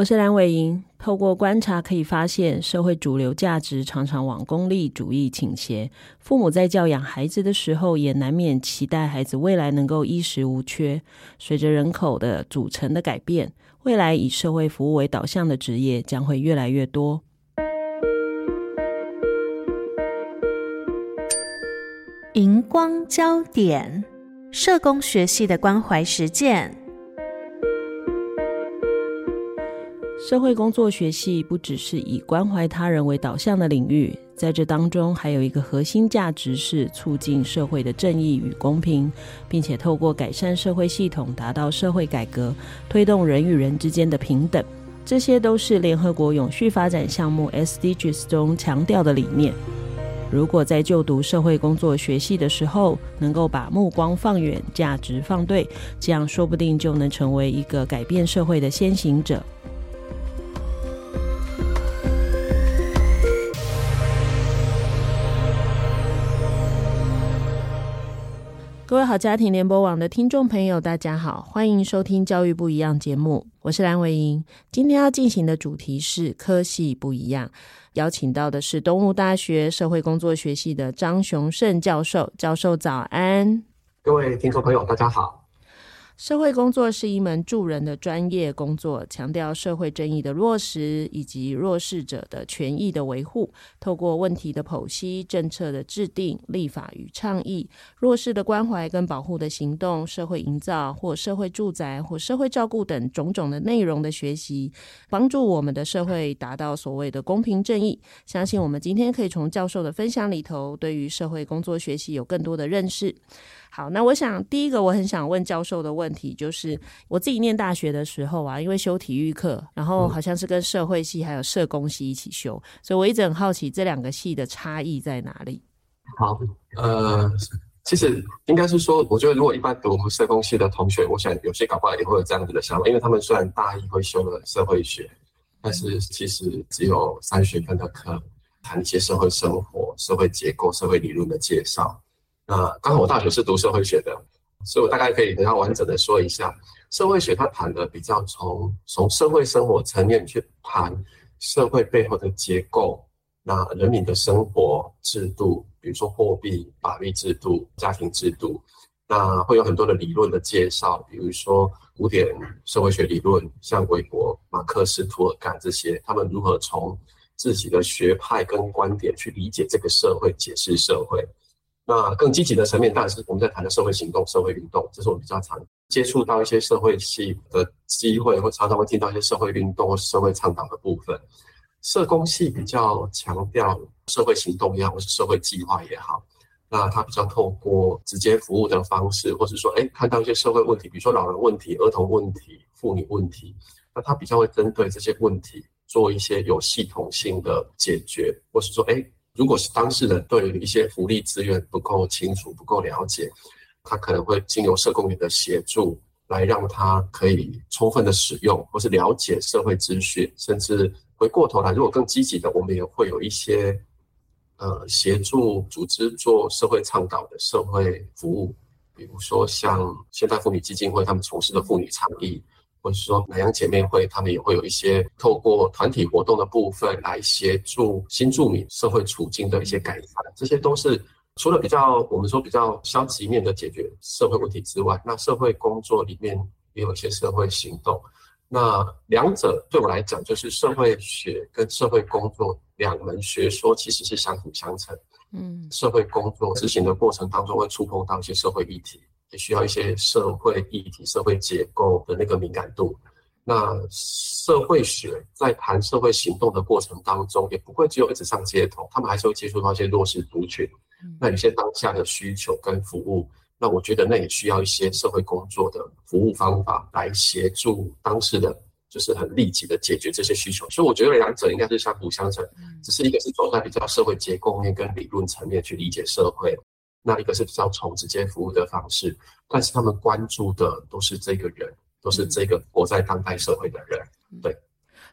我是蓝伟莹。透过观察可以发现，社会主流价值常常往功利主义倾斜。父母在教养孩子的时候，也难免期待孩子未来能够衣食无缺。随着人口的组成的改变，未来以社会服务为导向的职业将会越来越多。荧光焦点：社工学系的关怀实践。社会工作学系不只是以关怀他人为导向的领域，在这当中还有一个核心价值是促进社会的正义与公平，并且透过改善社会系统达到社会改革，推动人与人之间的平等。这些都是联合国永续发展项目 SDGs 中强调的理念。如果在就读社会工作学系的时候，能够把目光放远，价值放对，这样说不定就能成为一个改变社会的先行者。各位好，家庭联播网的听众朋友，大家好，欢迎收听《教育不一样》节目，我是蓝伟莹。今天要进行的主题是科系不一样，邀请到的是东吴大学社会工作学系的张雄胜教授。教授早安，各位听众朋友，大家好。社会工作是一门助人的专业工作，强调社会正义的落实以及弱势者的权益的维护。透过问题的剖析、政策的制定、立法与倡议、弱势的关怀跟保护的行动、社会营造或社会住宅或社会照顾等种种的内容的学习，帮助我们的社会达到所谓的公平正义。相信我们今天可以从教授的分享里头，对于社会工作学习有更多的认识。好，那我想第一个我很想问教授的问题就是，我自己念大学的时候啊，因为修体育课，然后好像是跟社会系还有社工系一起修，所以我一直很好奇这两个系的差异在哪里。好，呃，其实应该是说，我觉得如果一般读社工系的同学，我想有些搞不好也会有这样子的想法，因为他们虽然大一会修了社会学，但是其实只有三学分的课，谈一些社会生活、社会结构、社会理论的介绍。那刚好我大学是读社会学的，所以我大概可以比较完整的说一下社会学，它谈的比较从从社会生活层面去谈社会背后的结构，那人民的生活制度，比如说货币、法律制度、家庭制度，那会有很多的理论的介绍，比如说古典社会学理论，像韦伯、马克思、涂尔干这些，他们如何从自己的学派跟观点去理解这个社会，解释社会。那更积极的层面，当然是我们在谈的社会行动、社会运动，这是我们比较常接触到一些社会系的机会，或常常会听到一些社会运动或社会倡导的部分。社工系比较强调社会行动也好，或是社会计划也好，那它比较透过直接服务的方式，或是说，哎，看到一些社会问题，比如说老人问题、儿童问题、妇女问题，那它比较会针对这些问题做一些有系统性的解决，或是说，哎。如果是当事人对于一些福利资源不够清楚、不够了解，他可能会经由社工员的协助，来让他可以充分的使用，或是了解社会资讯，甚至回过头来，如果更积极的，我们也会有一些呃协助组织做社会倡导的社会服务，比如说像现代妇女基金会他们从事的妇女倡议。或者说南洋姐妹会，他们也会有一些透过团体活动的部分来协助新住民社会处境的一些改善，这些都是除了比较我们说比较消极面的解决社会问题之外，那社会工作里面也有一些社会行动。那两者对我来讲，就是社会学跟社会工作两门学说其实是相辅相成。嗯，社会工作执行的过程当中会触碰到一些社会议题。也需要一些社会议题、社会结构的那个敏感度。那社会学在谈社会行动的过程当中，也不会只有一直上街头，他们还是会接触到一些弱势族群。那有些当下的需求跟服务，那我觉得那也需要一些社会工作的服务方法来协助当事人就是很立即的解决这些需求。所以我觉得两者应该是相辅相成，只是一个是走在比较社会结构面跟理论层面去理解社会，那一个是比较从直接服务的方式，但是他们关注的都是这个人，都是这个活在当代社会的人，对。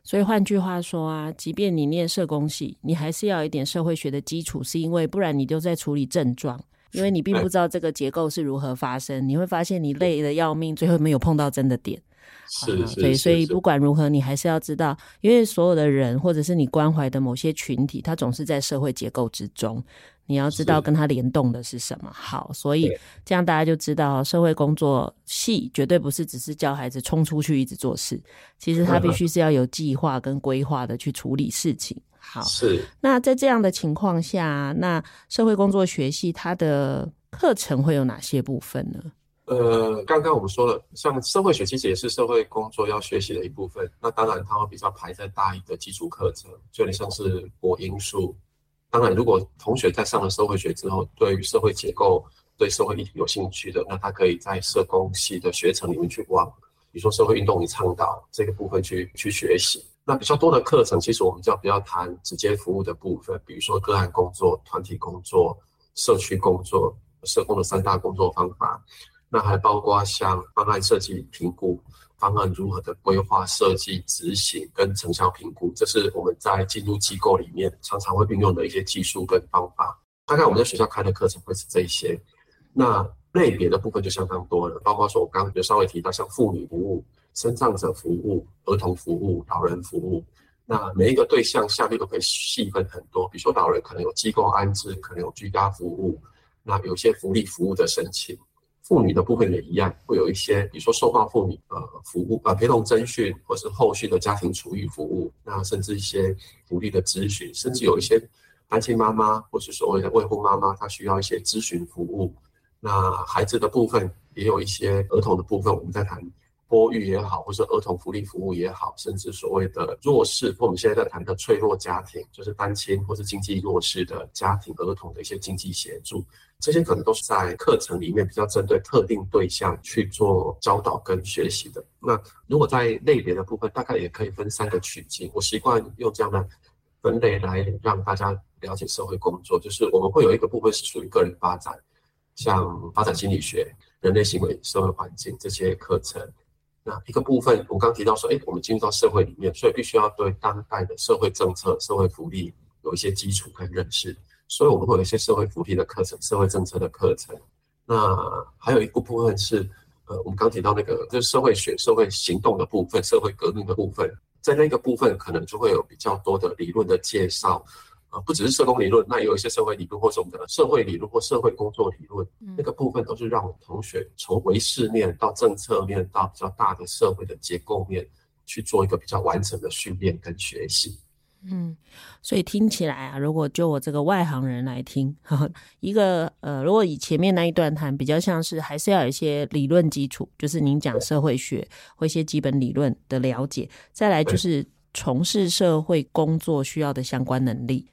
所以换句话说啊，即便你念社工系，你还是要有一点社会学的基础，是因为不然你就在处理症状，因为你并不知道这个结构是如何发生，你会发现你累得要命，最后没有碰到真的点。是，是，对，所以不管如何，你还是要知道，因为所有的人或者是你关怀的某些群体，他总是在社会结构之中，你要知道跟他联动的是什么。好，所以这样大家就知道，社会工作系绝对不是只是教孩子冲出去一直做事，其实他必须是要有计划跟规划的去处理事情。好，是。那在这样的情况下，那社会工作学系它的课程会有哪些部分呢？呃，刚刚我们说了，像社会学其实也是社会工作要学习的一部分。那当然，它会比较排在大一的基础课程，就有点像是国英数。当然，如果同学在上了社会学之后，对于社会结构、对社会议题有兴趣的，那他可以在社工系的学程里面去往，比如说社会运动与倡导这个部分去去学习。那比较多的课程，其实我们就要比较谈直接服务的部分，比如说个案工作、团体工作、社区工作、社工的三大工作方法。那还包括像方案设计、评估、方案如何的规划、设计、执行跟成效评估，这是我们在进入机构里面常常会运用的一些技术跟方法。大概我们在学校开的课程会是这一些。那类别的部分就相当多了，包括说我刚刚就稍微提到，像妇女服务、身障者服务、儿童服务、老人服务。那每一个对象下面都可以细分很多，比如说老人可能有机构安置，可能有居家服务，那有些福利服务的申请。妇女的部分也一样，会有一些，比如说受暴妇女呃服务呃陪同征询，或是后续的家庭厨艺服务，那甚至一些福利的咨询，甚至有一些单亲妈妈或是所谓的未婚妈妈，她需要一些咨询服务。那孩子的部分也有一些儿童的部分，我们在谈。托育也好，或是儿童福利服务也好，甚至所谓的弱势，或我们现在在谈的脆弱家庭，就是单亲或是经济弱势的家庭儿童的一些经济协助，这些可能都是在课程里面比较针对特定对象去做教导跟学习的。那如果在类别的部分，大概也可以分三个区间，我习惯用这样的分类来让大家了解社会工作，就是我们会有一个部分是属于个人发展，像发展心理学、人类行为、社会环境这些课程。那一个部分，我刚提到说，哎，我们进入到社会里面，所以必须要对当代的社会政策、社会福利有一些基础跟认识。所以我们会有一些社会福利的课程、社会政策的课程。那还有一个部分是，呃，我们刚提到那个就是社会学、社会行动的部分、社会革命的部分，在那个部分可能就会有比较多的理论的介绍。啊，不只是社工理论，那也有一些社会理论，或是我们的社会理论或社会工作理论，嗯、那个部分都是让我们同学从唯识面到政策面到比较大的社会的结构面去做一个比较完整的训练跟学习。嗯，所以听起来啊，如果就我这个外行人来听，呵 呵一个呃，如果以前面那一段谈，比较像是还是要有一些理论基础，就是您讲社会学或一些基本理论的了解，再来就是从事社会工作需要的相关能力。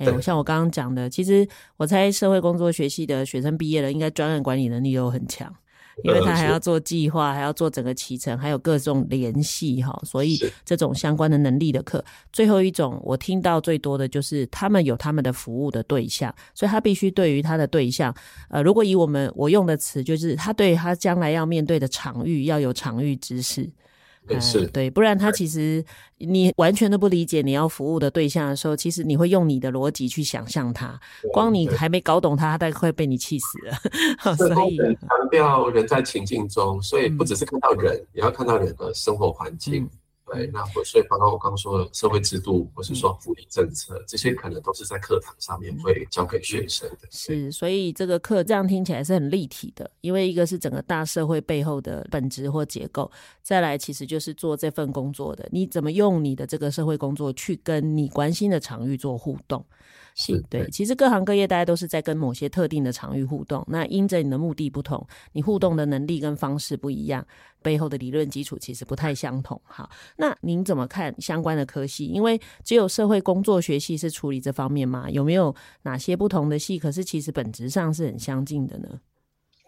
哎，像我刚刚讲的，其实我猜社会工作学系的学生毕业了，应该专案管理能力都很强，因为他还要做计划，还要做整个启程，还有各种联系哈，所以这种相关的能力的课，最后一种我听到最多的就是他们有他们的服务的对象，所以他必须对于他的对象，呃，如果以我们我用的词，就是他对他将来要面对的场域要有场域知识。是、嗯，对，不然他其实你完全都不理解你要服务的对象的时候，其实你会用你的逻辑去想象他，光你还没搞懂他，他大概会被你气死了。所以强调人在情境中，所以不只是看到人，嗯、也要看到人的生活环境。嗯对，那所以包括我刚刚说的社会制度，或是说福利政策，嗯、这些可能都是在课堂上面会教给学生的。是，所以这个课这样听起来是很立体的，因为一个是整个大社会背后的本质或结构，再来其实就是做这份工作的，你怎么用你的这个社会工作去跟你关心的场域做互动。是对，其实各行各业大家都是在跟某些特定的场域互动，那因着你的目的不同，你互动的能力跟方式不一样，背后的理论基础其实不太相同。好，那您怎么看相关的科系？因为只有社会工作学系是处理这方面吗？有没有哪些不同的系？可是其实本质上是很相近的呢？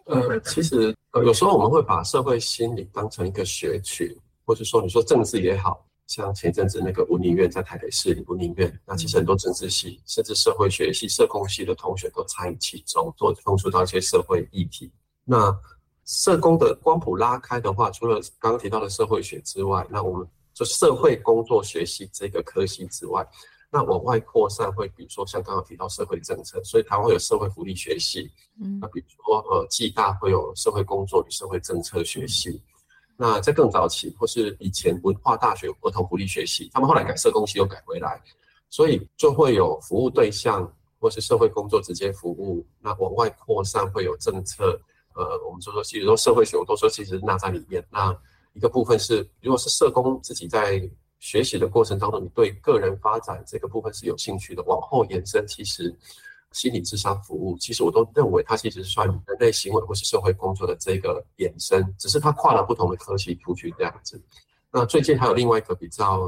呃，其实呃有时候我们会把社会心理当成一个学群，或是说你说政治也好，像前阵子那个文林院在台北市立文林院，那其实很多政治系甚至社会学系、社工系的同学都参与其中，做碰触到一些社会议题。那社工的光谱拉开的话，除了刚刚提到的社会学之外，那我们就社会工作学系这个科系之外，那往外扩散会，比如说像刚刚提到社会政策，所以台湾会有社会福利学系，嗯，那比如说呃，暨大会有社会工作与社会政策学系。那在更早期，或是以前文化大学儿童福利学习，他们后来改社工系又改回来，所以就会有服务对象或是社会工作直接服务。那往外扩散会有政策，呃，我们就说，其实说社会学，我都说其实纳在里面。那一个部分是，如果是社工自己在学习的过程当中，你对个人发展这个部分是有兴趣的，往后延伸，其实。心理智商服务，其实我都认为它其实是算人类行为或是社会工作的这个延伸，只是它跨了不同的科系出去这样子。那最近还有另外一个比较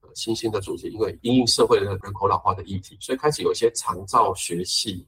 呃新兴的主题，因为因应社会的人口老化的议题，所以开始有一些长照学系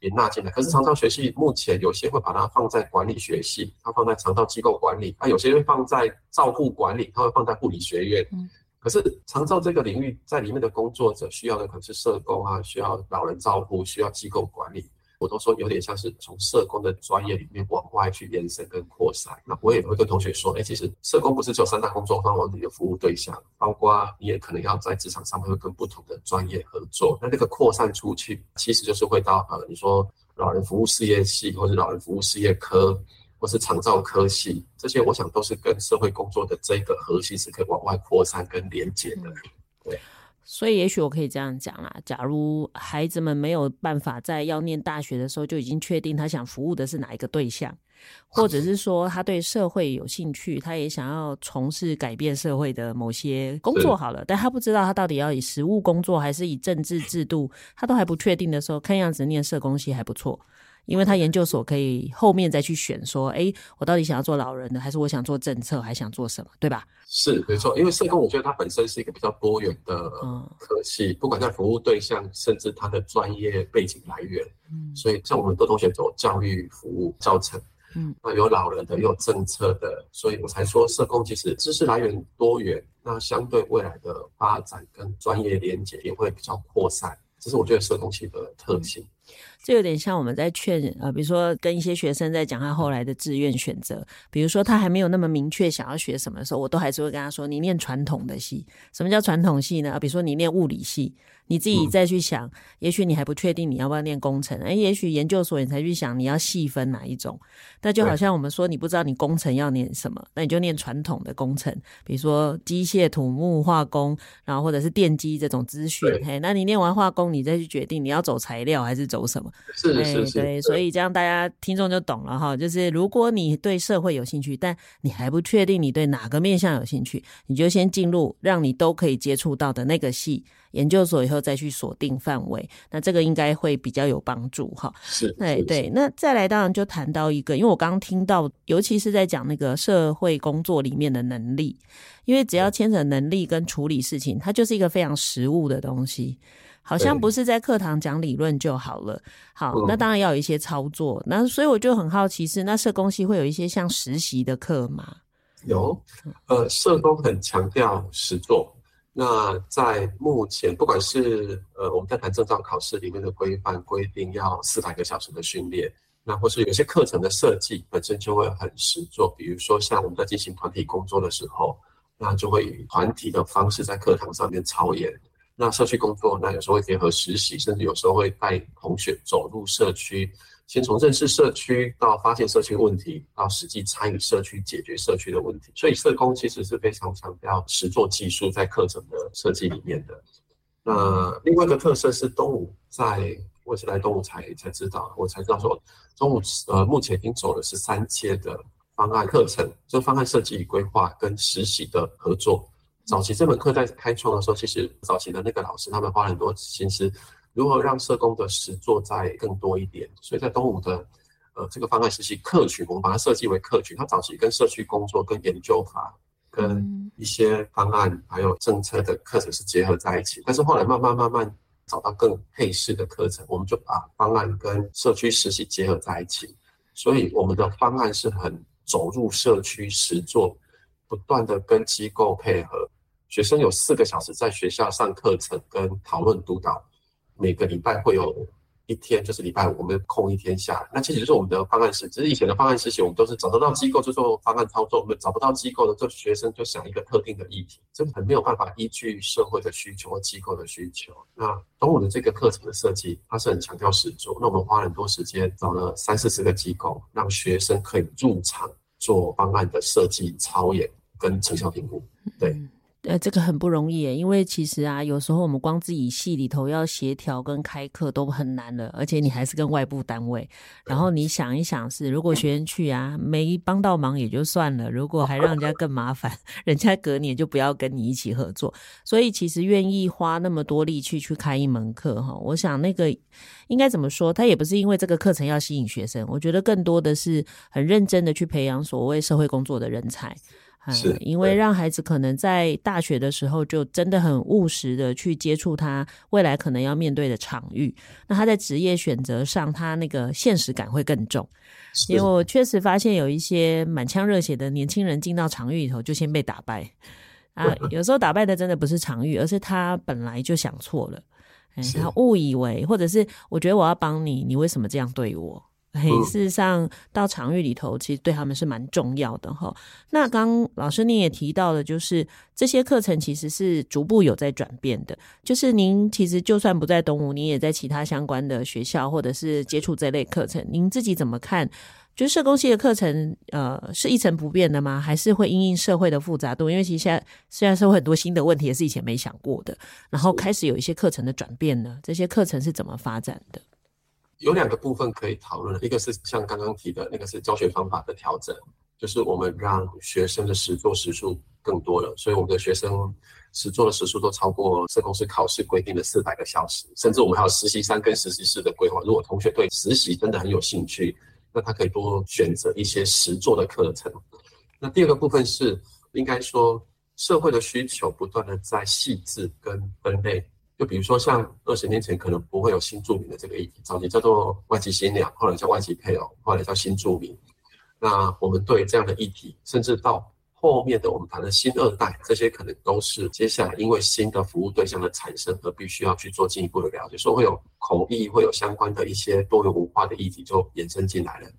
也纳进来。可是长照学系目前有些会把它放在管理学系，它放在长照机构管理；它有些会放在照护管理，它会放在护理学院。嗯可是长照这个领域，在里面的工作者需要的可能是社工啊，需要老人照顾，需要机构管理。我都说有点像是从社工的专业里面往外去延伸跟扩散。那我也会跟同学说，哎，其实社工不是只有三大工作方往你的服务对象，包括你也可能要在职场上面会跟不同的专业合作。那这个扩散出去，其实就是会到呃，你说老人服务事业系，或者老人服务事业科。或是长照科系，这些我想都是跟社会工作的这个核心是可以往外扩散跟连接的。对，所以也许我可以这样讲啦：假如孩子们没有办法在要念大学的时候就已经确定他想服务的是哪一个对象，或者是说他对社会有兴趣，他也想要从事改变社会的某些工作好了，但他不知道他到底要以实务工作还是以政治制度，他都还不确定的时候，看样子念社工系还不错。因为他研究所可以后面再去选，说，哎，我到底想要做老人的，还是我想做政策，还想做什么，对吧？是没错，因为社工，我觉得它本身是一个比较多元的科系，嗯、不管在服务对象，甚至他的专业背景来源。嗯，所以像我们多同学走教育服务教程，嗯，那有老人的，也有政策的，所以我才说社工其实知识来源多元，那相对未来的发展跟专业连接也会比较扩散，这是我觉得社工系的特性。嗯这有点像我们在劝呃，比如说跟一些学生在讲他后来的志愿选择，比如说他还没有那么明确想要学什么的时候，我都还是会跟他说：你念传统的系。什么叫传统系呢？比如说你念物理系。你自己再去想，嗯、也许你还不确定你要不要念工程，哎，也许研究所你才去想你要细分哪一种。那就好像我们说，你不知道你工程要念什么，那你就念传统的工程，比如说机械、土木、化工，然后或者是电机这种资讯。嘿，那你念完化工，你再去决定你要走材料还是走什么。是是是，是。对，所以这样大家听众就懂了哈。就是如果你对社会有兴趣，但你还不确定你对哪个面向有兴趣，你就先进入让你都可以接触到的那个系。研究所以后再去锁定范围，那这个应该会比较有帮助哈。是，对对。那再来，当然就谈到一个，因为我刚刚听到，尤其是在讲那个社会工作里面的能力，因为只要牵扯能力跟处理事情，它就是一个非常实务的东西，好像不是在课堂讲理论就好了。好，那当然要有一些操作。那所以我就很好奇是，那社工系会有一些像实习的课吗？有，呃，社工很强调实作。那在目前，不管是呃我们在谈证照考试里面的规范规定要四百个小时的训练，那或是有些课程的设计本身就会很实做，比如说像我们在进行团体工作的时候，那就会以团体的方式在课堂上面操演。那社区工作，那有时候会结合实习，甚至有时候会带同学走入社区。先从认识社区到发现社区问题，到实际参与社区解决社区的问题，所以社工其实是非常强调实作技术在课程的设计里面的。那另外一个特色是东吴在，我是来东吴才才知道，我才知道说东吴呃目前已经走了是三阶的方案课程，就方案设计与规划跟实习的合作。早期这门课在开创的时候，其实早期的那个老师他们花了很多心思。如何让社工的实作再更多一点？所以在东吴的呃这个方案实习客群，我们把它设计为客群。它早期跟社区工作、跟研究法、跟一些方案还有政策的课程是结合在一起。但是后来慢慢慢慢找到更配适的课程，我们就把方案跟社区实习结合在一起。所以我们的方案是很走入社区实作，不断的跟机构配合，学生有四个小时在学校上课程跟讨论督导，每个礼拜会有。一天就是礼拜五，我们空一天下来，那其实就是我们的方案实，只是以前的方案实习，我们都是找得到机构就做方案操作，我们找不到机构的，就学生就想一个特定的议题，这很没有办法依据社会的需求或机构的需求。那东吴的这个课程的设计，它是很强调实作，那我们花很多时间找了三四十个机构，让学生可以入场做方案的设计、操演跟成效评估，对。呃，这个很不容易，因为其实啊，有时候我们光自己系里头要协调跟开课都很难了，而且你还是跟外部单位，然后你想一想是，如果学生去啊，没帮到忙也就算了，如果还让人家更麻烦，人家隔年就不要跟你一起合作。所以其实愿意花那么多力气去开一门课哈，我想那个应该怎么说，他也不是因为这个课程要吸引学生，我觉得更多的是很认真的去培养所谓社会工作的人才。是，因为让孩子可能在大学的时候就真的很务实的去接触他未来可能要面对的场域，那他在职业选择上，他那个现实感会更重。因为我确实发现有一些满腔热血的年轻人进到场域里头就先被打败啊，有时候打败的真的不是场域，而是他本来就想错了，哎，他误以为，或者是我觉得我要帮你，你为什么这样对我？嘿，事实上到场域里头，其实对他们是蛮重要的哈。那刚老师您也提到了，就是这些课程其实是逐步有在转变的。就是您其实就算不在东吴，您也在其他相关的学校或者是接触这类课程，您自己怎么看？就是社工系的课程，呃，是一成不变的吗？还是会因应社会的复杂度？因为其实现在虽然社会很多新的问题，也是以前没想过的，然后开始有一些课程的转变呢。这些课程是怎么发展的？有两个部分可以讨论，一个是像刚刚提的那个是教学方法的调整，就是我们让学生的实作时数更多了，所以我们的学生实作的时数都超过社工师考试规定的四百个小时，甚至我们还有实习三跟实习四的规划。如果同学对实习真的很有兴趣，那他可以多选择一些实作的课程。那第二个部分是应该说社会的需求不断的在细致跟分类。就比如说，像二十年前可能不会有新住民的这个议题，早期叫做外籍新娘，后来叫外籍配偶，后来叫新住民。那我们对这样的议题，甚至到后面的我们谈的新二代，这些可能都是接下来因为新的服务对象的产生而必须要去做进一步的了解，所以会有口译，会有相关的一些多元文化的议题就延伸进来了。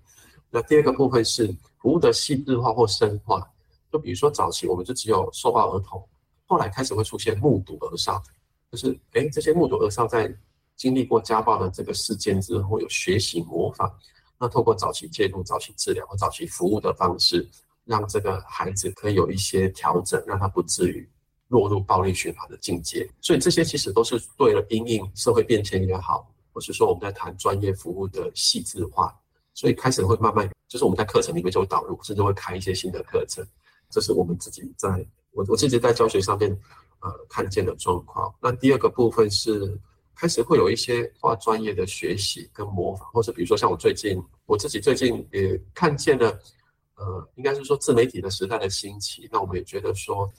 那第二个部分是服务的细致化或深化，就比如说早期我们就只有受暴儿童，后来开始会出现目睹儿少。就是，哎，这些目睹儿少在经历过家暴的这个事件之后，有学习模仿，那透过早期介入、早期治疗和早期服务的方式，让这个孩子可以有一些调整，让他不至于落入暴力循环的境界。所以这些其实都是对了因应社会变迁也好，或是说我们在谈专业服务的细致化，所以开始会慢慢，就是我们在课程里面就会导入，甚至会开一些新的课程。这是我们自己在我我自己在教学上面。呃，看见的状况。那第二个部分是开始会有一些跨专业的学习跟模仿，或者比如说像我最近我自己最近也看见了，呃，应该是说自媒体的时代的兴起。那我们也觉得说，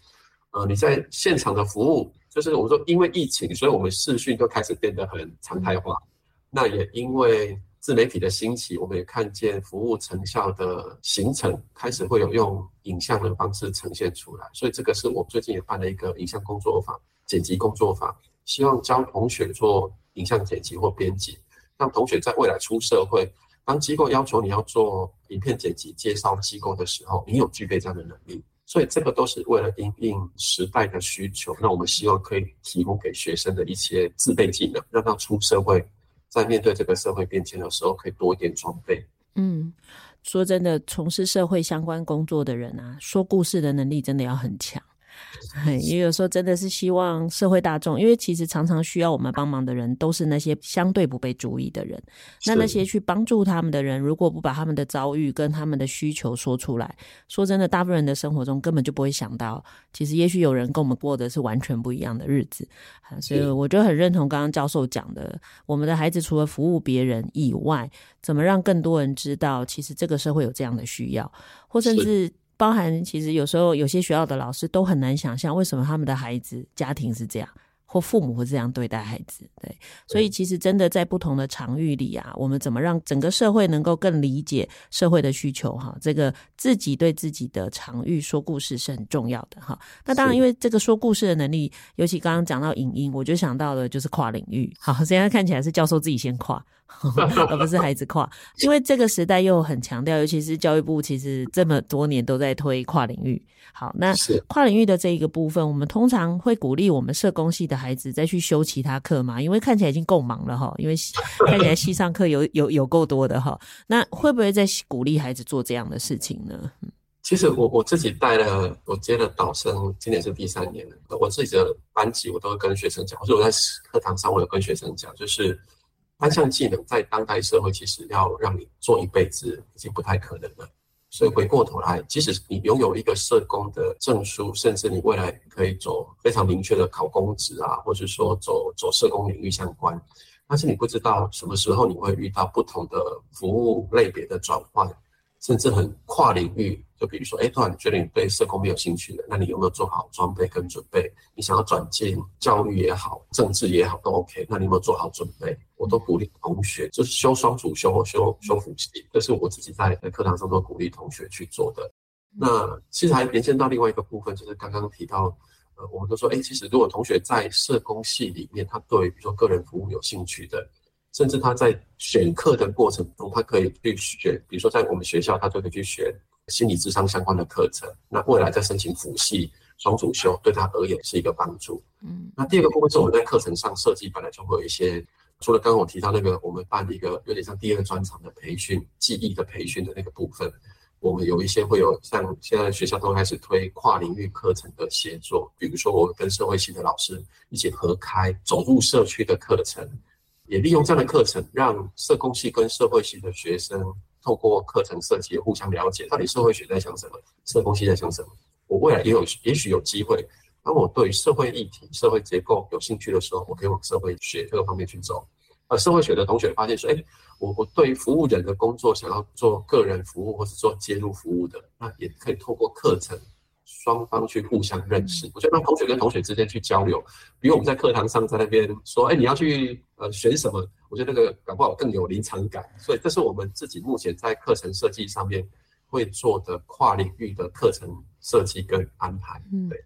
呃，你在现场的服务，就是我们说因为疫情，所以我们视讯都开始变得很常态化。那也因为自媒体的兴起，我们也看见服务成效的形成，开始会有用影像的方式呈现出来。所以这个是我最近也办了一个影像工作坊、剪辑工作坊，希望教同学做影像剪辑或编辑，让同学在未来出社会，当机构要求你要做影片剪辑介绍机构的时候，你有具备这样的能力。所以这个都是为了因应时代的需求，那我们希望可以提供给学生的一些自备技能，让他出社会。在面对这个社会变迁的时候，可以多一点装备。嗯，说真的，从事社会相关工作的人啊，说故事的能力真的要很强。也有时候真的是希望社会大众，因为其实常常需要我们帮忙的人，都是那些相对不被注意的人。那那些去帮助他们的人，如果不把他们的遭遇跟他们的需求说出来，说真的，大部分人的生活中根本就不会想到，其实也许有人跟我们过的是完全不一样的日子。所以我就很认同刚刚教授讲的，我们的孩子除了服务别人以外，怎么让更多人知道，其实这个社会有这样的需要，或甚至。包含其实有时候有些学校的老师都很难想象为什么他们的孩子家庭是这样，或父母会这样对待孩子，对，所以其实真的在不同的场域里啊，我们怎么让整个社会能够更理解社会的需求哈？这个自己对自己的场域说故事是很重要的哈。那当然，因为这个说故事的能力，尤其刚刚讲到影音，我就想到的就是跨领域。好，现在看起来是教授自己先跨，而不是孩子跨，因为这个时代又很强调，尤其是教育部其实这么多年都在推跨领域。好，那跨领域的这一个部分，我们通常会鼓励我们社工系的孩子再去修其他课嘛，因为看起来已经够忙了哈，因为看起来系上课有有有够多的哈。那会不会再鼓励孩子做这样的事情呢？其实我我自己带了，我接了导生，今年是第三年了。我自己的班级，我都会跟学生讲，或者我在课堂上，我有跟学生讲，就是单项技能在当代社会，其实要让你做一辈子，已经不太可能了。所以回过头来，即使你拥有一个社工的证书，甚至你未来可以走非常明确的考公职啊，或者说走走社工领域相关，但是你不知道什么时候你会遇到不同的服务类别的转换，甚至很跨领域。就比如说，哎，突然觉得你对社工没有兴趣了，那你有没有做好装备跟准备？你想要转进教育也好，政治也好，都 OK。那你有没有做好准备？我都鼓励同学，就是修双主修或修修辅系，这是我自己在课堂上都鼓励同学去做的。那其实还连线到另外一个部分，就是刚刚提到，呃，我们都说，哎，其实如果同学在社工系里面，他对比如说个人服务有兴趣的。甚至他在选课的过程中，他可以去选，比如说在我们学校，他就可以去选心理智商相关的课程。那未来在申请辅系双主修，对他而言是一个帮助。嗯，那第二个部分是我们在课程上设计，本来就会有一些，除了刚刚我提到那个，我们办一个有点像第二个专场的培训、记忆的培训的那个部分，我们有一些会有像现在学校都开始推跨领域课程的协作，比如说我跟社会系的老师一起合开走入社区的课程。也利用这样的课程，让社工系跟社会系的学生透过课程设计互相了解，到底社会学在想什么，社工系在想什么。我未来也有，也许有机会，当我对社会议题、社会结构有兴趣的时候，我可以往社会学这个方面去走。而社会学的同学发现说，哎，我我对于服务人的工作想要做个人服务，或是做介入服务的，那也可以透过课程。双方去互相认识，我觉得让同学跟同学之间去交流，比我们在课堂上在那边说，哎，你要去呃选什么？我觉得那个搞不好更有临场感。所以这是我们自己目前在课程设计上面会做的跨领域的课程设计跟安排。嗯，对。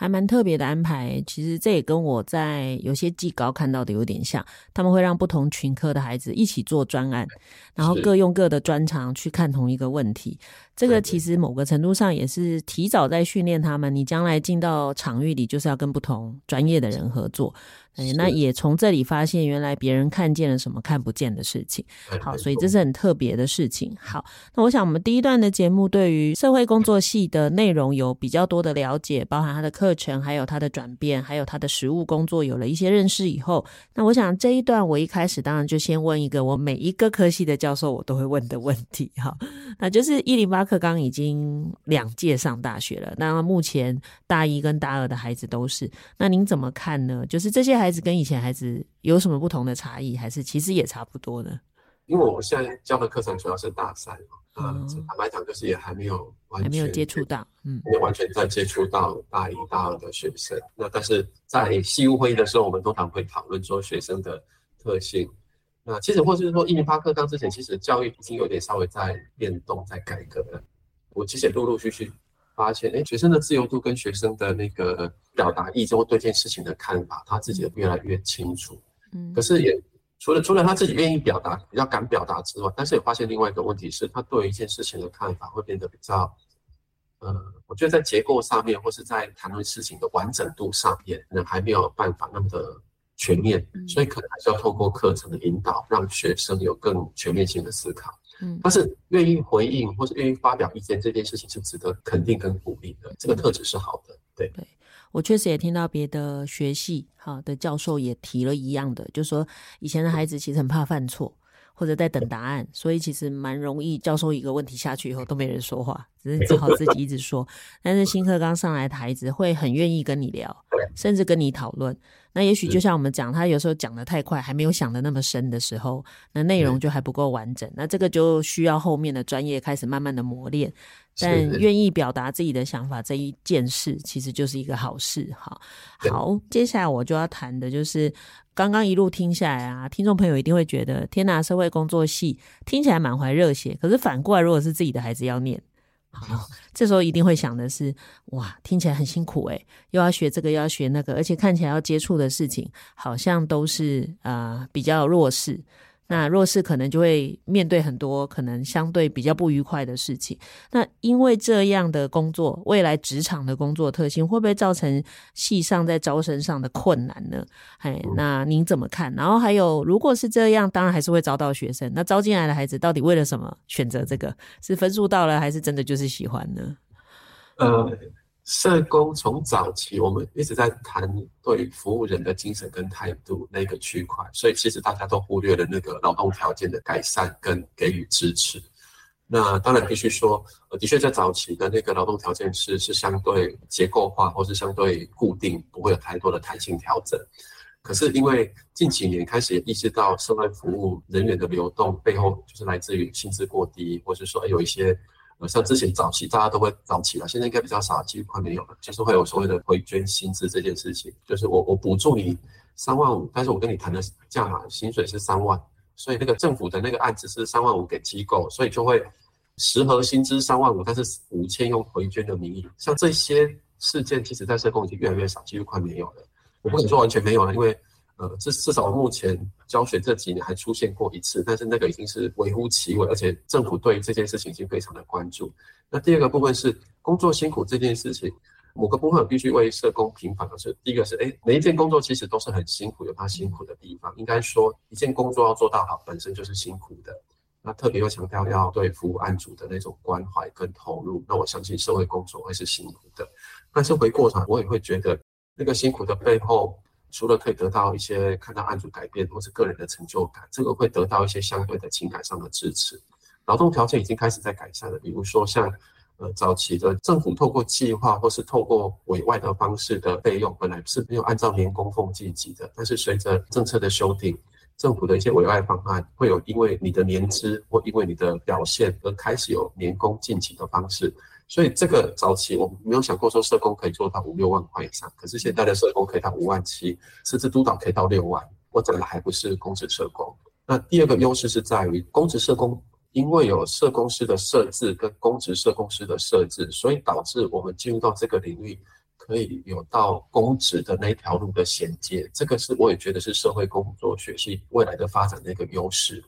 还蛮特别的安排，其实这也跟我在有些技高看到的有点像，他们会让不同群科的孩子一起做专案，然后各用各的专长去看同一个问题。这个其实某个程度上也是提早在训练他们，你将来进到场域里就是要跟不同专业的人合作。哎，那也从这里发现，原来别人看见了什么看不见的事情。好，所以这是很特别的事情。好，那我想我们第一段的节目对于社会工作系的内容有比较多的了解，包含他的课程，还有他的转变，还有他的实务工作有了一些认识以后，那我想这一段我一开始当然就先问一个我每一个科系的教授我都会问的问题。哈，那就是一零八课纲已经两届上大学了，那目前大一跟大二的孩子都是，那您怎么看呢？就是这些孩子。孩子跟以前孩子有什么不同的差异，还是其实也差不多的？因为我现在教的课程主要是大三嘛，嗯，坦白讲就是也还没有完全还没有接触到，嗯，没有完全在接触到大一、大二的学生。那但是在西务会议的时候，我们通常会讨论说学生的特性。那其实或是说一零八课纲之前，其实教育已经有点稍微在变动、在改革了。我其实也陆陆续续。发现，哎，学生的自由度跟学生的那个表达意见或对这件事情的看法，他自己也越来越清楚。嗯，可是也除了除了他自己愿意表达、比较敢表达之外，但是也发现另外一个问题是，他对一件事情的看法会变得比较，呃，我觉得在结构上面或是在谈论事情的完整度上面，可能还没有办法那么的全面，所以可能还是要透过课程的引导，让学生有更全面性的思考。嗯，但是愿意回应或是愿意发表意见这件事情是值得肯定跟鼓励的，这个特质是好的。对，对，我确实也听到别的学系哈的教授也提了一样的，就是说以前的孩子其实很怕犯错，或者在等答案，所以其实蛮容易教授一个问题下去以后都没人说话，只是只好自己一直说。但是新课刚上来的孩子会很愿意跟你聊，甚至跟你讨论。那也许就像我们讲，他有时候讲的太快，还没有想的那么深的时候，那内容就还不够完整。那这个就需要后面的专业开始慢慢的磨练。但愿意表达自己的想法这一件事，其实就是一个好事。哈，好，接下来我就要谈的就是刚刚一路听下来啊，听众朋友一定会觉得，天哪，社会工作系听起来满怀热血，可是反过来，如果是自己的孩子要念。好，这时候一定会想的是，哇，听起来很辛苦诶，又要学这个，又要学那个，而且看起来要接触的事情，好像都是啊、比较弱势。那弱势可能就会面对很多可能相对比较不愉快的事情。那因为这样的工作，未来职场的工作特性会不会造成系上在招生上的困难呢？哎，那您怎么看？然后还有，如果是这样，当然还是会招到学生。那招进来的孩子到底为了什么选择这个？是分数到了，还是真的就是喜欢呢？呃。社工从早期，我们一直在谈对服务人的精神跟态度那个区块，所以其实大家都忽略了那个劳动条件的改善跟给予支持。那当然必须说，的确在早期的那个劳动条件是是相对结构化或是相对固定，不会有太多的弹性调整。可是因为近几年开始也意识到社会服务人员的流动背后，就是来自于薪资过低，或是说有一些。像之前早期大家都会早期了，现在应该比较少，几乎快没有了。就是会有所谓的回捐薪资这件事情，就是我我补助你三万五，但是我跟你谈的价码薪水是三万，所以那个政府的那个案子是三万五给机构，所以就会实核薪资三万五，但是五千用回捐的名义，像这些事件，其实在社工已经越来越少，几乎快没有了。我不能说完全没有了，因为。呃，至至少目前教学这几年还出现过一次，但是那个已经是微乎其微，而且政府对这件事情已经非常的关注。那第二个部分是工作辛苦这件事情，某个部分必须为社工平反的是，第一个是，哎，每一件工作其实都是很辛苦，有它辛苦的地方。应该说，一件工作要做到好，本身就是辛苦的。那特别又强调要对服务案主的那种关怀跟投入，那我相信社会工作会是辛苦的。但是回过头，我也会觉得那个辛苦的背后。除了可以得到一些看到案主改变或是个人的成就感，这个会得到一些相对的情感上的支持。劳动条件已经开始在改善了，比如说像呃早期的政府透过计划或是透过委外的方式的费用，本来是没有按照年供奉计计的，但是随着政策的修订，政府的一些委外方案会有因为你的年资或因为你的表现而开始有年工晋级的方式。所以这个早期我们没有想过说社工可以做到五六万块以上，可是现在的社工可以到五万七，甚至督导可以到六万。我怎么还不是公职社工。那第二个优势是在于公职社工，因为有社工师的设置跟公职社工师的设置，所以导致我们进入到这个领域可以有到公职的那一条路的衔接。这个是我也觉得是社会工作学系未来的发展的一个优势。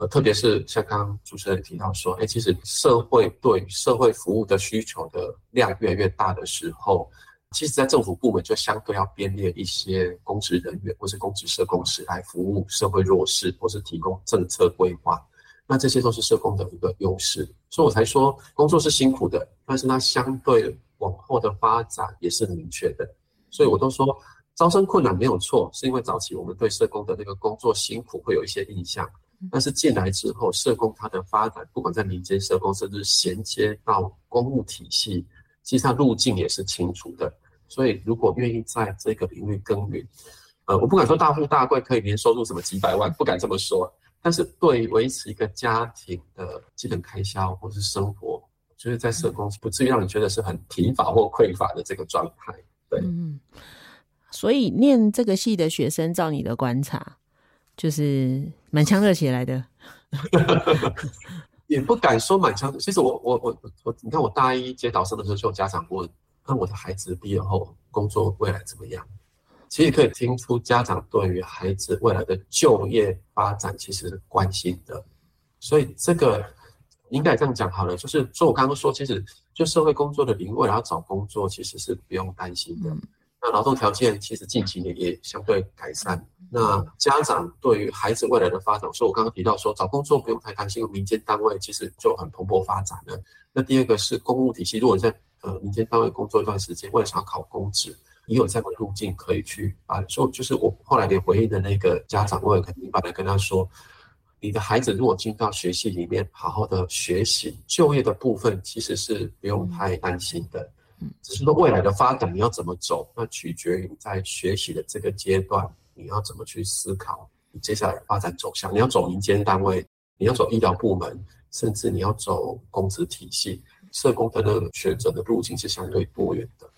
呃，特别是像刚刚主持人提到说，哎，其实社会对社会服务的需求的量越来越大的时候，其实，在政府部门就相对要编列一些公职人员或是公职社工师来服务社会弱势，或是提供政策规划。那这些都是社工的一个优势，所以我才说工作是辛苦的，但是它相对往后的发展也是明确的。所以我都说招生困难没有错，是因为早期我们对社工的那个工作辛苦会有一些印象。但是进来之后，社工它的发展，不管在民间社工，甚至衔接到公务体系，其实它路径也是清楚的。所以，如果愿意在这个领域耕耘，呃，我不敢说大富大贵，可以年收入什么几百万，不敢这么说。但是，对维持一个家庭的基本开销或是生活，就是在社工不至于让你觉得是很贫乏或匮乏的这个状态。对，所以，念这个系的学生，照你的观察。就是满腔热血来的，也不敢说满腔。其实我我我我，你看我大一接导生的时候，就有家长问，那我的孩子毕业后工作未来怎么样？其实可以听出家长对于孩子未来的就业发展其实是关心的。所以这个应该这样讲好了，就是说我刚刚说，其实就社会工作的领域，未来要找工作其实是不用担心的。嗯那劳动条件其实近几年也相对改善。那家长对于孩子未来的发展，所以我刚刚提到说找工作不用太担心，因为民间单位其实就很蓬勃发展了。那第二个是公务体系，如果你在呃民间单位工作一段时间，为了想要考公职，也有这样的路径可以去啊。所以就是我后来给回应的那个家长，我也很明白的跟他说，你的孩子如果进到学系里面好好的学习，就业的部分其实是不用太担心的。只是说未来的发展你要怎么走，那取决于你在学习的这个阶段，你要怎么去思考你接下来的发展走向。你要走民间单位，你要走医疗部门，甚至你要走公职体系。社工的那个选择的路径是相对多元的。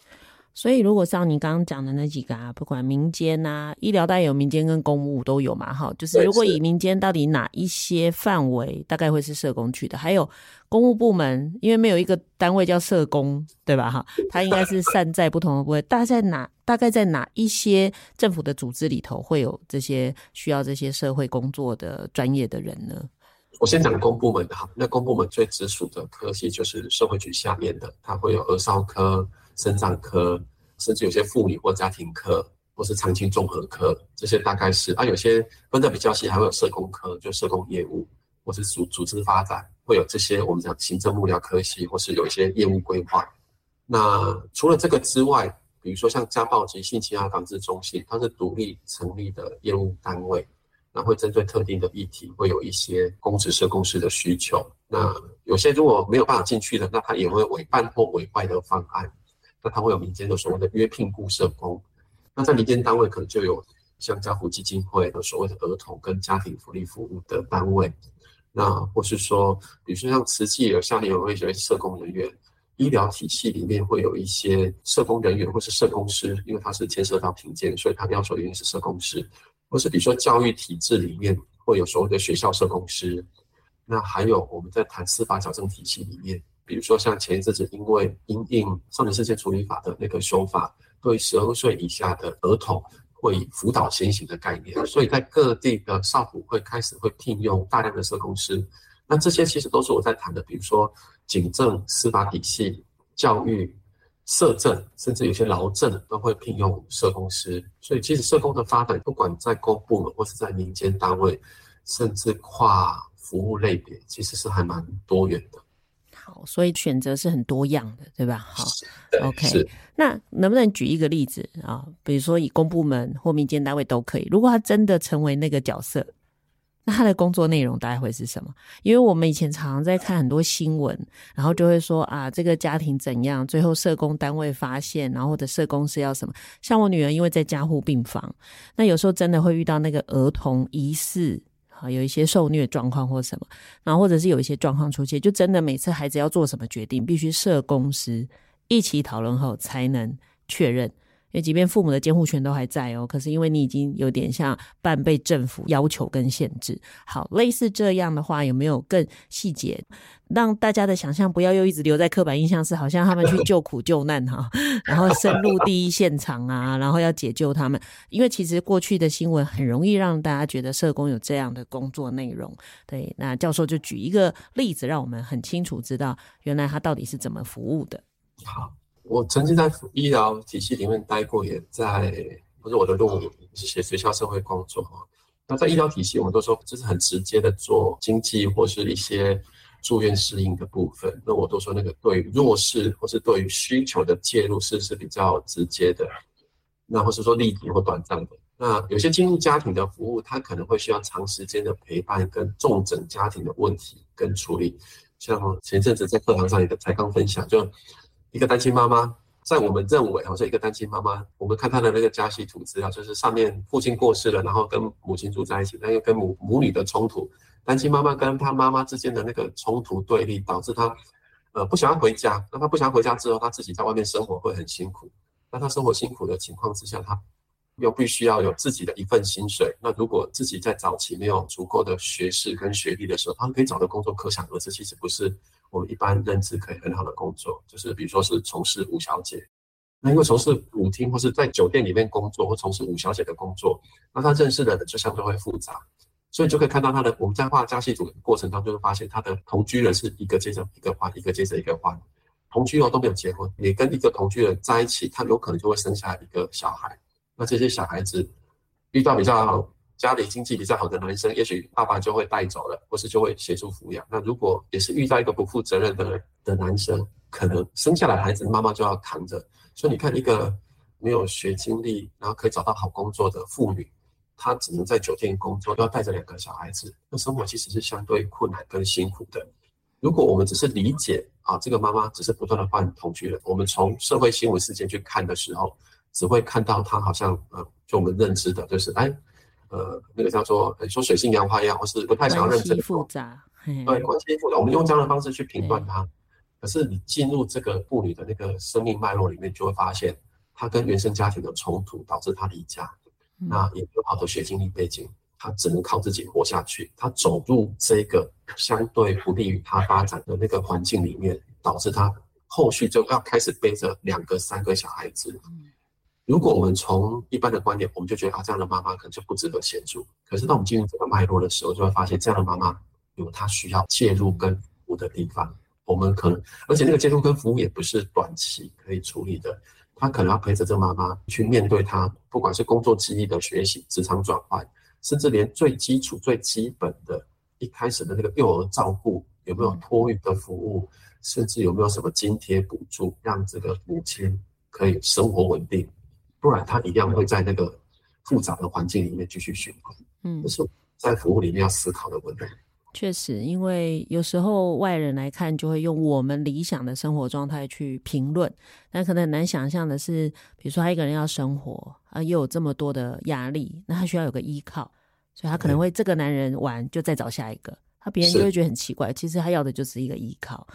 所以，如果像你刚刚讲的那几个啊，不管民间啊，医疗大概有民间跟公务都有嘛，哈，就是如果以民间到底哪一些范围大概会是社工去的？还有公务部门，因为没有一个单位叫社工，对吧？哈，它应该是散在不同的部位，大概在哪？大概在哪一些政府的组织里头会有这些需要这些社会工作的专业的人呢？我先讲公部门的哈，那公部门最直属的科系就是社会局下面的，它会有儿少科。生长科，甚至有些妇女或家庭科，或是长青综合科，这些大概是啊。有些分得比较细，还会有社工科，就社工业务，或是组组织发展，会有这些我们讲行政幕僚科系，或是有一些业务规划。那除了这个之外，比如说像家暴及性侵害防治中心，它是独立成立的业务单位，那会针对特定的议题，会有一些公职社工师的需求。那有些如果没有办法进去的，那他也会委办或委外的方案。那它会有民间的所谓的约聘雇社工，那在民间单位可能就有像家福基金会的所谓的儿童跟家庭福利服务的单位，那或是说，比如说像慈济有下面有一些社工人员，医疗体系里面会有一些社工人员或是社工师，因为它是牵涉到评鉴，所以它要求一定是社工师，或是比如说教育体制里面会有所谓的学校社工师，那还有我们在谈司法矫正体系里面。比如说，像前一阵子因为因应少年事件处理法的那个修法，对十二岁以下的儿童会以辅导先行的概念，所以在各地的少辅会开始会聘用大量的社工师。那这些其实都是我在谈的，比如说警政、司法体系、教育、社政，甚至有些劳政都会聘用社工师。所以，其实社工的发展，不管在公部门或是在民间单位，甚至跨服务类别，其实是还蛮多元的。好，所以选择是很多样的，对吧？好，OK。那能不能举一个例子啊？比如说以公部门或民间单位都可以。如果他真的成为那个角色，那他的工作内容大概会是什么？因为我们以前常常在看很多新闻，然后就会说啊，这个家庭怎样，最后社工单位发现，然后或者社工是要什么？像我女儿因为在加护病房，那有时候真的会遇到那个儿童疑似。啊，有一些受虐状况或什么，然后或者是有一些状况出现，就真的每次孩子要做什么决定，必须社工师一起讨论后才能确认。因为即便父母的监护权都还在哦，可是因为你已经有点像半被政府要求跟限制。好，类似这样的话，有没有更细节，让大家的想象不要又一直留在刻板印象，是好像他们去救苦救难哈，然后深入第一现场啊，然后要解救他们。因为其实过去的新闻很容易让大家觉得社工有这样的工作内容。对，那教授就举一个例子，让我们很清楚知道原来他到底是怎么服务的。好。我曾经在医疗体系里面待过，也在不是我的路是写学校社会工作。那在医疗体系，我们都说这是很直接的做经济或是一些住院适应的部分。那我都说那个对弱势或是对于需求的介入是是比较直接的，那或是说立即或短暂的。那有些进入家庭的服务，它可能会需要长时间的陪伴跟重整家庭的问题跟处理。像前阵子在课堂上也才刚分享就。一个单亲妈妈，在我们认为好像一个单亲妈妈，我们看她的那个家系图资料，就是上面父亲过世了，然后跟母亲住在一起，但又跟母母女的冲突，单亲妈妈跟她妈妈之间的那个冲突对立，导致她呃不想要回家。那她不想要回家之后，她自己在外面生活会很辛苦。那她生活辛苦的情况之下，她又必须要有自己的一份薪水。那如果自己在早期没有足够的学识跟学历的时候，她可以找的工作可想而知，其实不是。我们一般认知可以很好的工作，就是比如说是从事舞小姐，那因为从事舞厅或是在酒店里面工作或从事舞小姐的工作，那他认识的人就相对会复杂，所以就可以看到他的我们在画家系组的过程当中，就会发现他的同居人是一个接着一个换，一个接着一个换，同居哦都没有结婚，你跟一个同居人在一起，他有可能就会生下一个小孩，那这些小孩子遇到比较好。家里经济比较好的男生，也许爸爸就会带走了，或是就会协助抚养。那如果也是遇到一个不负责任的的男生，可能生下来孩子妈妈就要扛着。所以你看，一个没有学经历，然后可以找到好工作的妇女，她只能在酒店工作，要带着两个小孩子，那生活其实是相对困难跟辛苦的。如果我们只是理解啊，这个妈妈只是不断的换同居人，我们从社会新闻事件去看的时候，只会看到她好像呃，就我们认知的就是哎。呃，那个叫做说水性杨花一样，或是不太想要认真。复杂，对，关系复杂。我们用这样的方式去评断它，可是你进入这个妇女的那个生命脉络里面，就会发现她跟原生家庭的冲突导致她离家，嗯、那也没有好的学经历背景，他只能靠自己活下去。他走入这个相对不利于他发展的那个环境里面，导致他后续就要开始背着两个、三个小孩子。如果我们从一般的观点，我们就觉得啊，这样的妈妈可能就不值得协助。可是当我们进入这个脉络的时候，就会发现这样的妈妈有她需要介入跟服务的地方。我们可能，而且那个介入跟服务也不是短期可以处理的，她可能要陪着这个妈妈去面对她，不管是工作记忆的学习、职场转换，甚至连最基础、最基本的一开始的那个幼儿照顾，有没有托育的服务，甚至有没有什么津贴补助，让这个母亲可以生活稳定。不然他一样会在那个复杂的环境里面继续循环。嗯，这是在服务里面要思考的问题。确实，因为有时候外人来看，就会用我们理想的生活状态去评论，但可能很难想象的是，比如说他一个人要生活啊，又有这么多的压力，那他需要有个依靠，所以他可能会这个男人完就再找下一个，他别人就会觉得很奇怪，其实他要的就是一个依靠。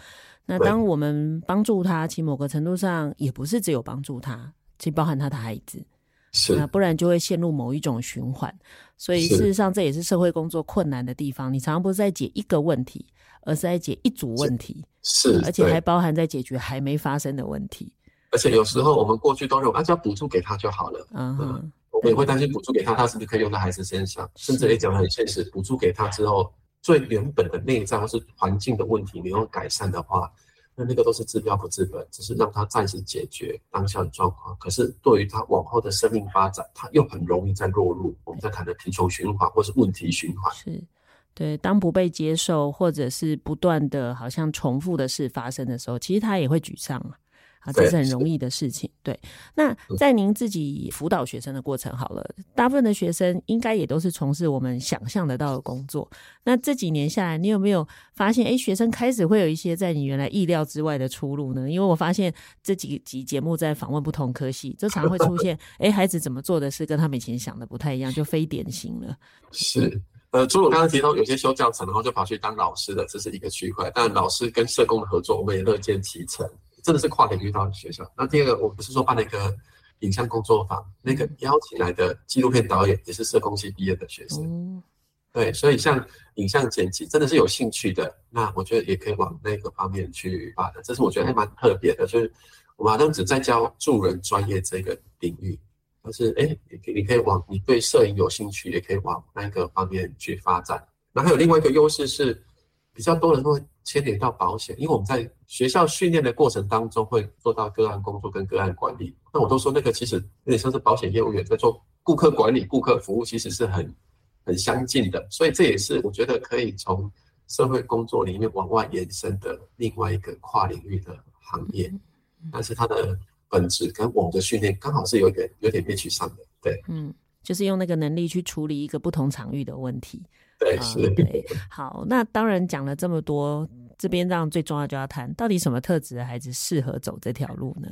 那当我们帮助他，其实某个程度上也不是只有帮助他。其实包含他的孩子，是那不然就会陷入某一种循环。所以事实上，这也是社会工作困难的地方。你常常不是在解一个问题，而是在解一组问题，是，是而且还包含在解决还没发生的问题。而且有时候我们过去都认为，啊，只要补助给他就好了。嗯哼嗯，我们也会担心补助给他，他是不是可以用在孩子身上？甚至也讲得很现实，补助给他之后，最原本的内在或是环境的问题没有改善的话。那那个都是治标不治本，只是让他暂时解决当下的状况。可是对于他往后的生命发展，他又很容易再落入我们在谈的贫穷循环或是问题循环。是，对，当不被接受或者是不断的好像重复的事发生的时候，其实他也会沮丧啊。啊，这是很容易的事情。对，对，那在您自己辅导学生的过程，好了，大部分的学生应该也都是从事我们想象得到的工作。那这几年下来，你有没有发现，哎，学生开始会有一些在你原来意料之外的出路呢？因为我发现这几集节目在访问不同科系，就常会出现，哎，孩子怎么做的事跟他们以前想的不太一样，就非典型了。是，呃，除了我刚刚提到有些修教程，然后就跑去当老师的，这是一个区块。但老师跟社工的合作，我们也乐见其成。真的是跨领域到学校。那第二个，我不是说办了一个影像工作坊，那个邀请来的纪录片导演也是社工系毕业的学生。嗯、对，所以像影像剪辑，真的是有兴趣的，那我觉得也可以往那个方面去发展。这是我觉得还蛮特别的，就是我们好像只在教助人专业这个领域，但是哎，你可以你可以往你对摄影有兴趣，也可以往那个方面去发展。那还有另外一个优势是，比较多人会牵连到保险，因为我们在学校训练的过程当中会做到个案工作跟个案管理。那我都说那个其实有点像是保险业务员在做顾客管理、顾客服务，其实是很很相近的。所以这也是我觉得可以从社会工作里面往外延伸的另外一个跨领域的行业。但是它的本质跟我们的训练刚好是有点有点面去上的。对，嗯，就是用那个能力去处理一个不同场域的问题。对，是、嗯、对。好，那当然讲了这么多，这边让最重要就要谈，到底什么特质的孩子适合走这条路呢？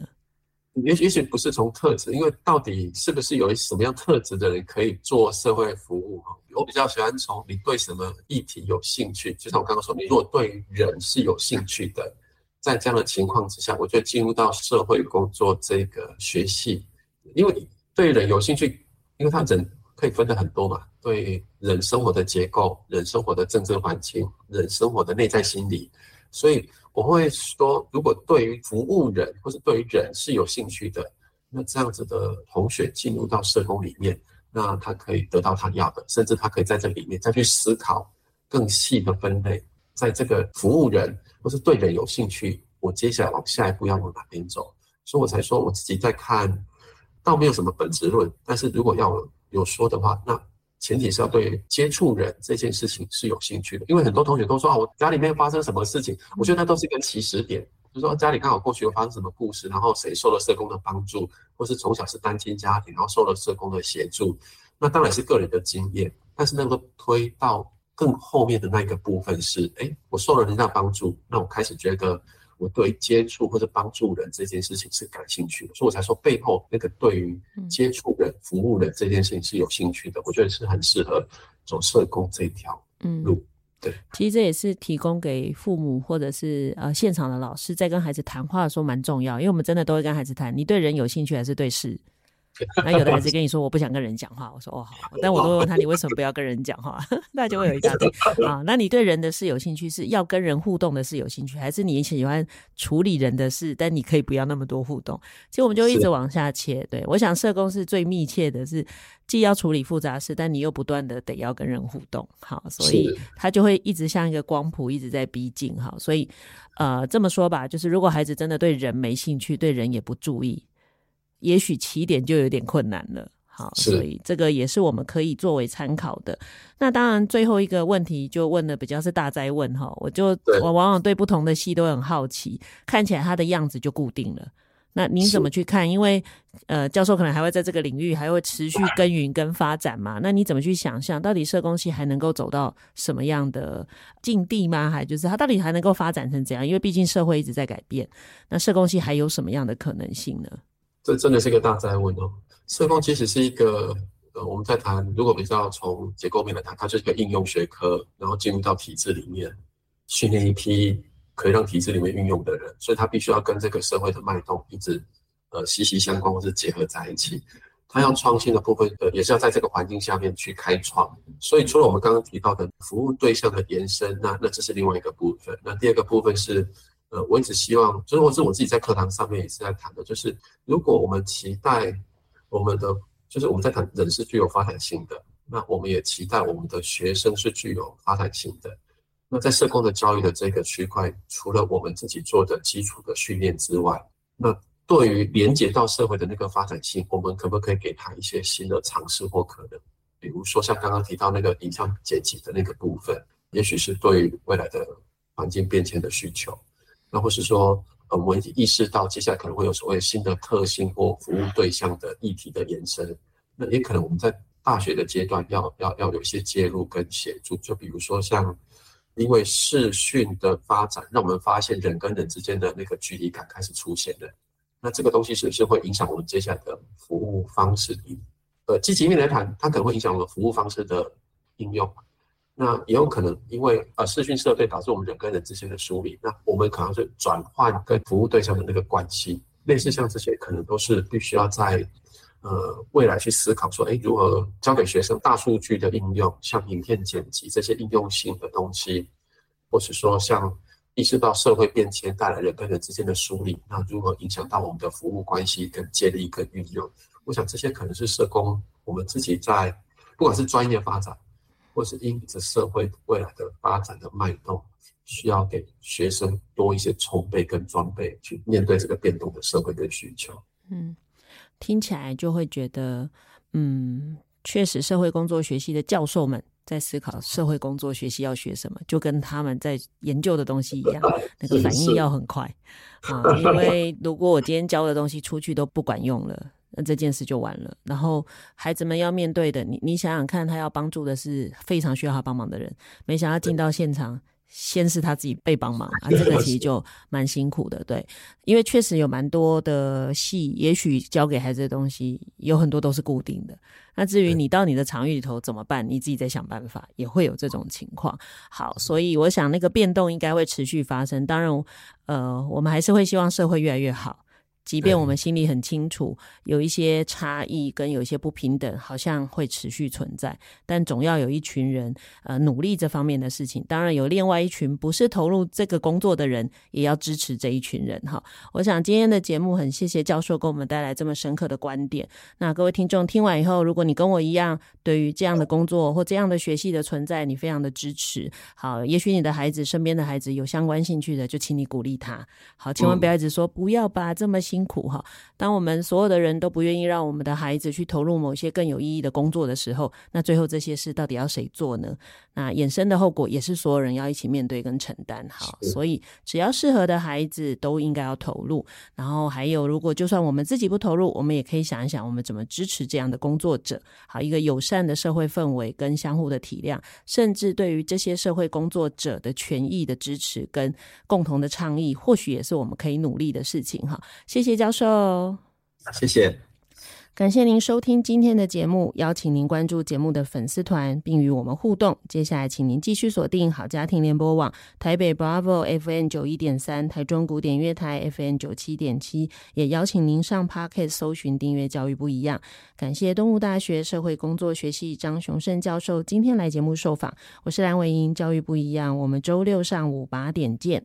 也许也许不是从特质，因为到底是不是有什么样特质的人可以做社会服务？哈，我比较喜欢从你对什么议题有兴趣。就像我刚刚说，你如果对人是有兴趣的，在这样的情况之下，我觉得进入到社会工作这个学系，因为你对人有兴趣，因为他人。可以分的很多嘛，对人生活的结构、人生活的政治环境、人生活的内在心理，所以我会说，如果对于服务人或是对于人是有兴趣的，那这样子的同学进入到社工里面，那他可以得到他要的，甚至他可以在这里面再去思考更细的分类，在这个服务人或是对人有兴趣，我接下来往下一步要往哪边走，所以我才说我自己在看，倒没有什么本质论，但是如果要。有说的话，那前提是要对接触人这件事情是有兴趣的，因为很多同学都说啊，我家里面发生什么事情，我觉得那都是一个起始点，就是说家里刚好过去有发生什么故事，然后谁受了社工的帮助，或是从小是单亲家庭，然后受了社工的协助，那当然是个人的经验，但是能够推到更后面的那一个部分是，哎，我受了人家帮助，那我开始觉得。我对接触或者帮助人这件事情是感兴趣的，所以我才说背后那个对于接触人、服务人这件事情是有兴趣的。我觉得是很适合走社工这条路。对，其实这也是提供给父母或者是呃现场的老师在跟孩子谈话的时候蛮重要，因为我们真的都会跟孩子谈，你对人有兴趣还是对事？那有的孩子跟你说我不想跟人讲话，我说哦好，但我都会问他，你为什么不要跟人讲话？那就会有一大堆啊。那你对人的事有兴趣，是要跟人互动的事有兴趣，还是你喜欢处理人的事？但你可以不要那么多互动。其实我们就一直往下切。对，我想社工是最密切的是，既要处理复杂事，但你又不断的得要跟人互动。好，所以他就会一直像一个光谱一直在逼近。好，所以呃这么说吧，就是如果孩子真的对人没兴趣，对人也不注意。也许起点就有点困难了，好，所以这个也是我们可以作为参考的。那当然，最后一个问题就问的比较是大灾问哈，我就我往往对不同的戏都很好奇，看起来它的样子就固定了。那您怎么去看？因为呃，教授可能还会在这个领域还会持续耕耘跟发展嘛。那你怎么去想象，到底社工系还能够走到什么样的境地吗？还就是它到底还能够发展成怎样？因为毕竟社会一直在改变，那社工系还有什么样的可能性呢？这真的是一个大哉问哦。社工其实是一个，呃，我们在谈，如果比较从结构面来谈，它就是一个应用学科，然后进入到体制里面，训练一批可以让体制里面运用的人，所以它必须要跟这个社会的脉动一直呃息息相关，或是结合在一起。它要创新的部分，呃，也是要在这个环境下面去开创。所以除了我们刚刚提到的服务对象的延伸，那那这是另外一个部分。那第二个部分是。呃，我一直希望，就是或是我自己在课堂上面也是在谈的，就是如果我们期待我们的，就是我们在谈人是具有发展性的，那我们也期待我们的学生是具有发展性的。那在社工的教育的这个区块，除了我们自己做的基础的训练之外，那对于连接到社会的那个发展性，我们可不可以给他一些新的尝试或可能？比如说像刚刚提到那个影像剪辑的那个部分，也许是对未来的环境变迁的需求。那或是说，呃，我们意识到接下来可能会有所谓新的特性或服务对象的议题的延伸，那也可能我们在大学的阶段要要要有一些介入跟协助，就比如说像因为视讯的发展，让我们发现人跟人之间的那个距离感开始出现了，那这个东西是不是会影响我们接下来的服务方式？呃，积极面来谈，它可能会影响我们服务方式的应用。那也有可能，因为呃视讯设备导致我们人跟人之间的疏离，那我们可能是转换跟服务对象的那个关系，类似像这些，可能都是必须要在呃未来去思考说，哎，如何教给学生大数据的应用，像影片剪辑这些应用性的东西，或是说像意识到社会变迁带来人跟人之间的疏离，那如何影响到我们的服务关系跟建立跟运用？我想这些可能是社工我们自己在不管是专业发展。或是因着社会未来的发展的脉动，需要给学生多一些筹备跟装备，去面对这个变动的社会跟需求。嗯，听起来就会觉得，嗯，确实社会工作学系的教授们在思考社会工作学习要学什么，就跟他们在研究的东西一样，那个反应要很快啊。因为如果我今天教的东西出去都不管用了。那这件事就完了。然后孩子们要面对的，你你想想看，他要帮助的是非常需要他帮忙的人，没想到进到现场，先是他自己被帮忙啊，这个其实就蛮辛苦的。对，因为确实有蛮多的戏，也许教给孩子的东西有很多都是固定的。那至于你到你的场域里头怎么办，你自己再想办法，也会有这种情况。好，所以我想那个变动应该会持续发生。当然，呃，我们还是会希望社会越来越好。即便我们心里很清楚，有一些差异跟有一些不平等，好像会持续存在，但总要有一群人，呃，努力这方面的事情。当然，有另外一群不是投入这个工作的人，也要支持这一群人。哈，我想今天的节目很谢谢教授给我们带来这么深刻的观点。那各位听众听完以后，如果你跟我一样，对于这样的工作或这样的学习的存在，你非常的支持。好，也许你的孩子身边的孩子有相关兴趣的，就请你鼓励他。好，千万不要一直说、嗯、不要吧，这么辛。辛苦哈！当我们所有的人都不愿意让我们的孩子去投入某些更有意义的工作的时候，那最后这些事到底要谁做呢？那衍生的后果也是所有人要一起面对跟承担。好，所以只要适合的孩子都应该要投入。然后还有，如果就算我们自己不投入，我们也可以想一想，我们怎么支持这样的工作者。好，一个友善的社会氛围跟相互的体谅，甚至对于这些社会工作者的权益的支持跟共同的倡议，或许也是我们可以努力的事情。哈，谢谢。谢教授，谢谢。感谢您收听今天的节目，邀请您关注节目的粉丝团，并与我们互动。接下来，请您继续锁定好家庭联播网台北 Bravo FM 九一点三、台中古典乐台 FM 九七点七，也邀请您上 Pocket 搜寻订阅教育不一样。感谢东吴大学社会工作学系张雄胜教授今天来节目受访。我是蓝伟英，教育不一样，我们周六上午八点见。